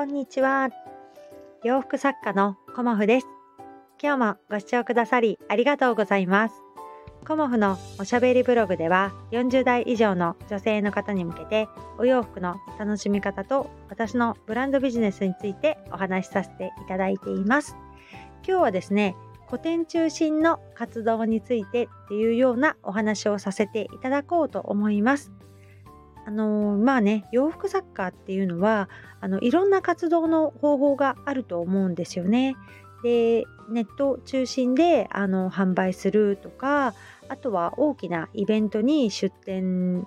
こんにちは。洋服作家のコモフです。今日もご視聴くださりありがとうございます。コモフのおしゃべりブログでは40代以上の女性の方に向けてお洋服の楽しみ方と私のブランドビジネスについてお話しさせていただいています。今日はですね、古典中心の活動についてっていうようなお話をさせていただこうと思います。あのまあね洋服作家っていうのはあのいろんな活動の方法があると思うんですよね。でネット中心であの販売するとかあとは大きなイベントに出店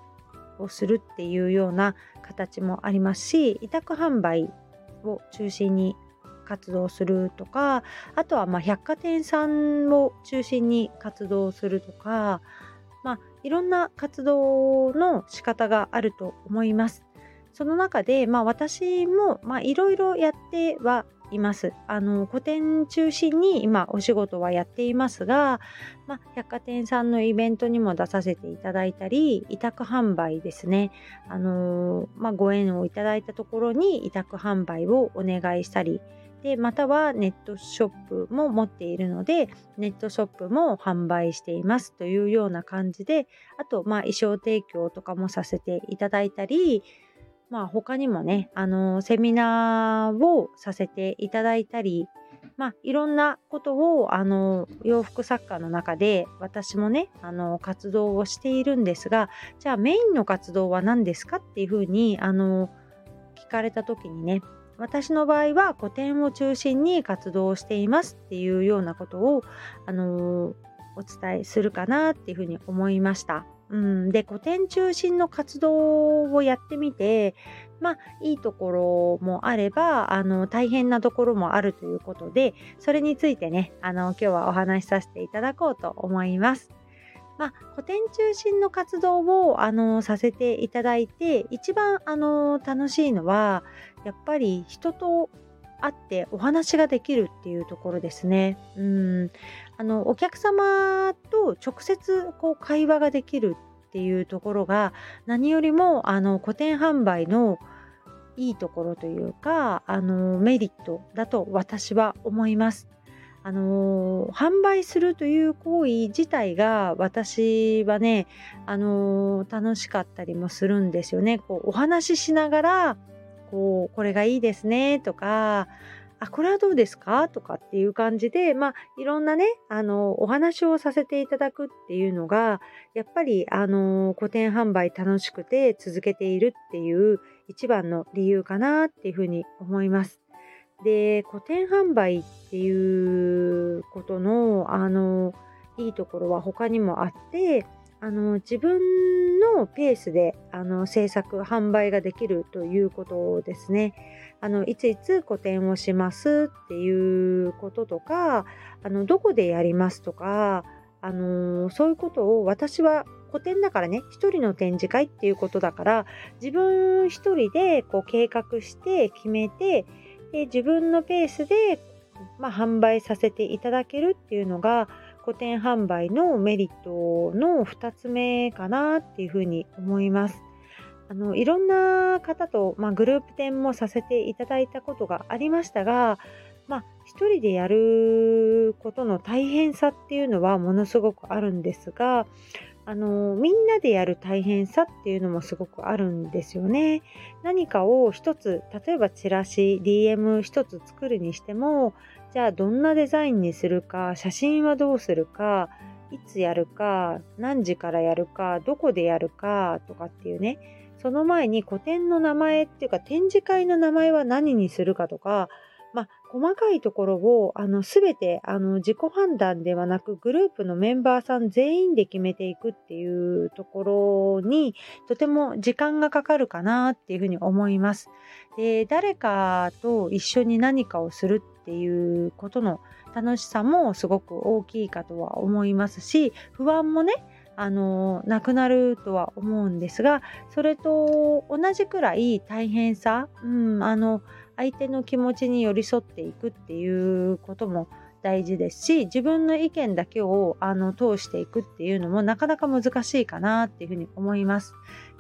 をするっていうような形もありますし委託販売を中心に活動するとかあとはま百貨店さんを中心に活動するとかまあ、いろんな活動の仕方があると思います。その中で、まあ、私も、まあ、いろいろやってはいます。あの古典中心に今お仕事はやっていますが、まあ、百貨店さんのイベントにも出させていただいたり委託販売ですね、あのまあ、ご縁をいただいたところに委託販売をお願いしたりでまたはネットショップも持っているのでネットショップも販売していますというような感じであとまあ衣装提供とかもさせていただいたりまあ他にもねあのセミナーをさせていただいたりまあ、いろんなことをあの洋服作家の中で私もねあの活動をしているんですがじゃあメインの活動は何ですかっていうふうにあの聞かれた時にね私の場合は古典を中心に活動していますっていうようなことを、あのー、お伝えするかなっていうふうに思いました。うん、で古典中心の活動をやってみてまあいいところもあればあの大変なところもあるということでそれについてねあの今日はお話しさせていただこうと思います。まあ、古典中心の活動をあのさせていただいて一番あの楽しいのはやっぱり人と会ってお話ができるっていうところですね。うんあのお客様と直接こう会話ができるっていうところが何よりもあの古典販売のいいところというかあのメリットだと私は思います。あの、販売するという行為自体が私はね、あの、楽しかったりもするんですよね。こうお話ししながらこうこれがいいですねとかあこれはどうですか？とかっていう感じでまあいろんなねあのお話をさせていただくっていうのがやっぱりあの古典販売楽しくて続けているっていう一番の理由かなっていうふうに思います。で古典販売っていうことのあのいいところは他にもあってあの自分のペースであの制作販売ができるということですね。あのいついつ個展をしますっていうこととかあのどこでやりますとかあのそういうことを私は個展だからね一人の展示会っていうことだから自分一人でこう計画して決めてで自分のペースで、まあ、販売させていただけるっていうのが個展販売のメリットの2つ目かなっていうふうに思います。あのいろんな方と、まあ、グループ展もさせていただいたことがありましたが、まあ、一人でやることの大変さっていうのはものすごくあるんですがあのみんなでやる大変さっていうのもすごくあるんですよね。何かを一つ例えばチラシ DM 一つ作るにしてもじゃあどんなデザインにするか写真はどうするかいつやるか何時からやるかどこでやるかとかっていうね。その前に個展の名前っていうか展示会の名前は何にするかとか、細かいところをあの全てあの自己判断ではなくグループのメンバーさん全員で決めていくっていうところにとても時間がかかるかなっていうふうに思います。で誰かと一緒に何かをするっていうことの楽しさもすごく大きいかとは思いますし不安もねあのなくなるとは思うんですがそれと同じくらい大変さ、うん、あの相手の気持ちに寄り添っていくっていうことも大事ですし自分の意見だけをあの通していくっていうのもなかなか難しいかなっていうふうに思います。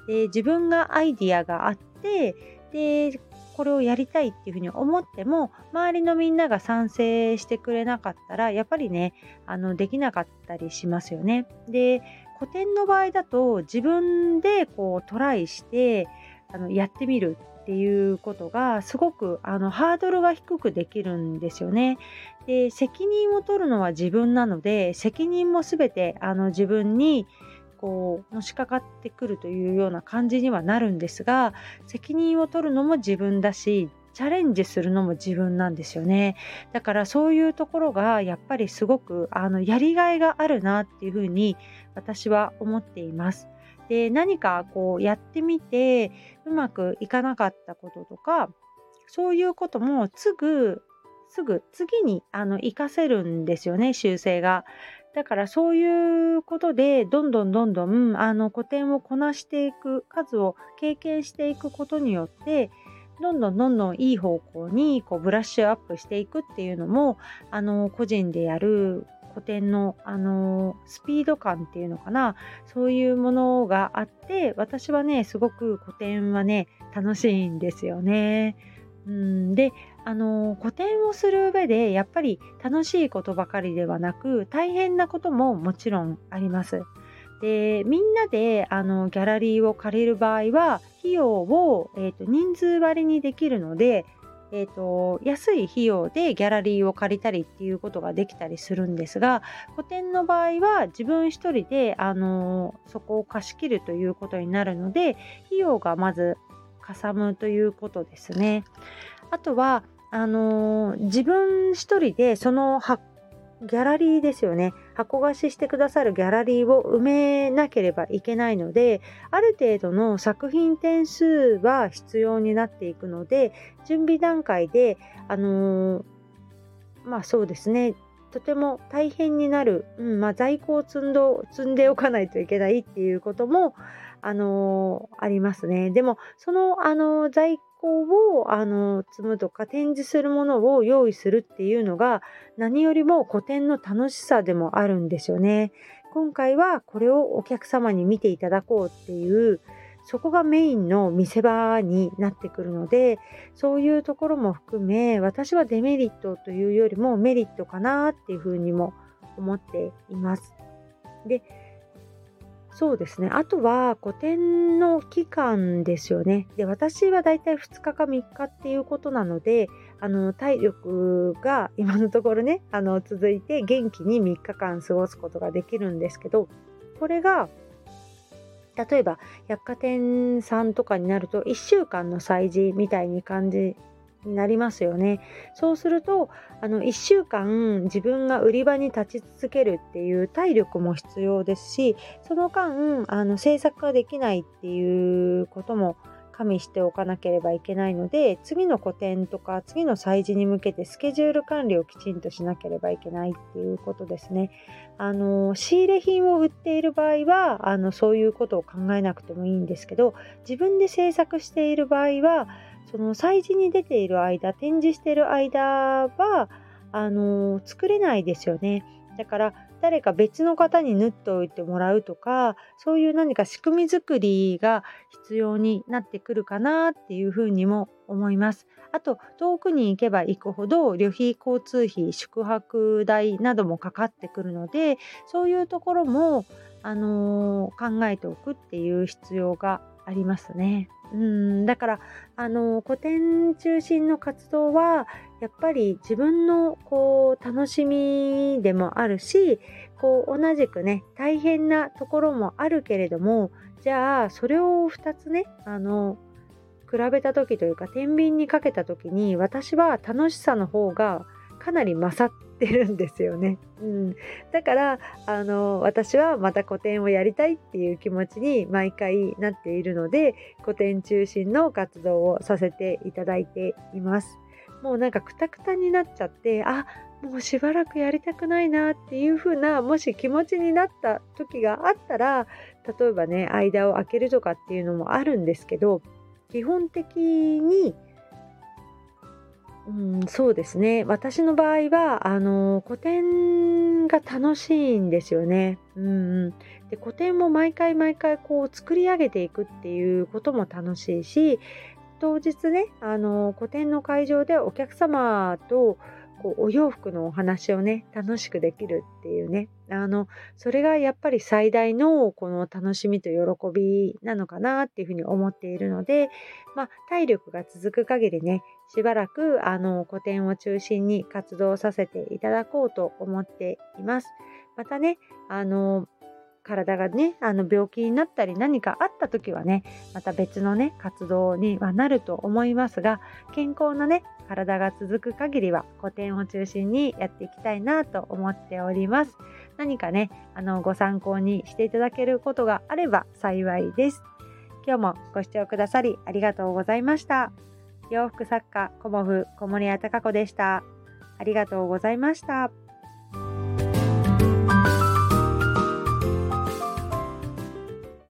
で自分がアイディアがあってでこれをやりたいっていうふうに思っても周りのみんなが賛成してくれなかったらやっぱりねあのできなかったりしますよね。で古典の場合だと自分でこうトライしてあのやってみるっていうことがすごくあのハードルが低くできるんですよね。で責任を取るのは自分なので責任も全てあの自分にこうのしかかってくるというような感じにはなるんですが責任を取るのも自分だしチャレンジするのも自分なんですよねだからそういうところがやっぱりすごくあのやりがいがあるなっていうふうに私は思っていますで何かこうやってみてうまくいかなかったこととかそういうこともすぐすぐ次にあの活かせるんですよね修正が。だからそういうことでどんどんどんどんあの古典をこなしていく数を経験していくことによってどんどんどんどんいい方向にこうブラッシュアップしていくっていうのもあの個人でやる古典のあのスピード感っていうのかなそういうものがあって私はねすごく古典はね楽しいんですよね。うん、であの古典をする上でやっぱり楽しいことばかりではなく大変なことももちろんあります。でみんなであのギャラリーを借りる場合は費用を、えーと、人数割りにできるので、えーと、安い費用でギャラリーを借りたりっていうことができたりするんですが古典の場合は自分一人であのそこを貸し切るということになるので費用がまずかさむということですね。あとはあの、自分一人でそのギャラリーですよね箱貸ししてくださるギャラリーを埋めなければいけないのである程度の作品点数は必要になっていくので準備段階であのー、まあそうですねとても大変になる、うんまあ、在庫を積んど積んでおかないといけないっていうことも、あのー、ありますね。でもその、あのー、在庫をあの積むとか展示するものを用意するっていうのが何よりも古典の楽しさでもあるんですよね。今回はこれをお客様に見ていただこうっていうそこがメインの見せ場になってくるのでそういうところも含め私はデメリットというよりもメリットかなっていうふうにも思っています。でそうですね。あとは古典の期間ですよね。で、私はだいたい2日か3日っていうことなので、あの、体力が今のところね、あの、続いて元気に3日間過ごすことができるんですけど、これが、例えば百貨店さんとかになると1週間の催事みたいに感じになりますよね。そうするとあの1週間自分が売り場に立ち続けるっていう体力も必要ですしその間あの制作ができないっていうことも加味しておかなければいけないので次の個展とか次の催事に向けてスケジュール管理をきちんとしなければいけないっていうことですね。あの仕入れ品を売っている場合はあのそういうことを考えなくてもいいんですけど自分で制作している場合はその催事に出ている間展示している間はあの作れないですよね。だから誰か別の方に縫っておいてもらうとかそういう何か仕組み作りが必要になってくるかなっていうふうにも思います。あと遠くに行けば行くほど旅費交通費宿泊代などもかかってくるのでそういうところも、あのー、考えておくっていう必要がありますね。うんだからあの古典中心の活動はやっぱり自分のこう楽しみでもあるしこう同じくね大変なところもあるけれどもじゃあそれを2つねあの比べた時というか天秤にかけた時に私は楽しさの方がかなり勝ってるんですよね。うん、だからあの私はまた個展をやりたいっていう気持ちに毎回なっているので個展中心の活動をさせていただいています。もうなんかクタクタになっちゃってあもうしばらくやりたくないなっていう風なもし気持ちになった時があったら例えばね間を空けるとかっていうのもあるんですけど基本的にうん、そうですね。私の場合は、あの、古典が楽しいんですよね。うん、で古典も毎回毎回こう作り上げていくっていうことも楽しいし、当日ねあの古典の会場でお客様とこうお洋服のお話をね楽しくできるっていうねあのそれがやっぱり最大のこの楽しみと喜びなのかなっていうふうに思っているので、まあ、体力が続く限りねしばらくあの個展を中心に活動させていただこうと思っています。またねあの体がねあの病気になったり何かあった時はねまた別のね活動にはなると思いますが健康なね体が続く限りは古典を中心にやっていきたいなと思っております。何かねあのご参考にしていただけることがあれば幸いです。今日もご視聴くださりありがとうございました。洋服作家コモフ小森屋隆子でした。ありがとうございました。